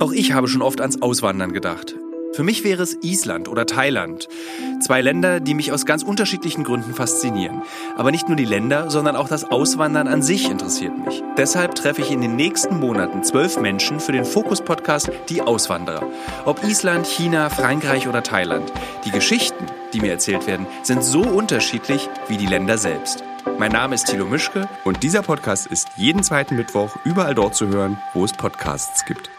Auch ich habe schon oft ans Auswandern gedacht. Für mich wäre es Island oder Thailand. Zwei Länder, die mich aus ganz unterschiedlichen Gründen faszinieren. Aber nicht nur die Länder, sondern auch das Auswandern an sich interessiert mich. Deshalb treffe ich in den nächsten Monaten zwölf Menschen für den Fokus-Podcast Die Auswanderer. Ob Island, China, Frankreich oder Thailand. Die Geschichten, die mir erzählt werden, sind so unterschiedlich wie die Länder selbst. Mein Name ist Thilo Mischke und dieser Podcast ist jeden zweiten Mittwoch überall dort zu hören, wo es Podcasts gibt.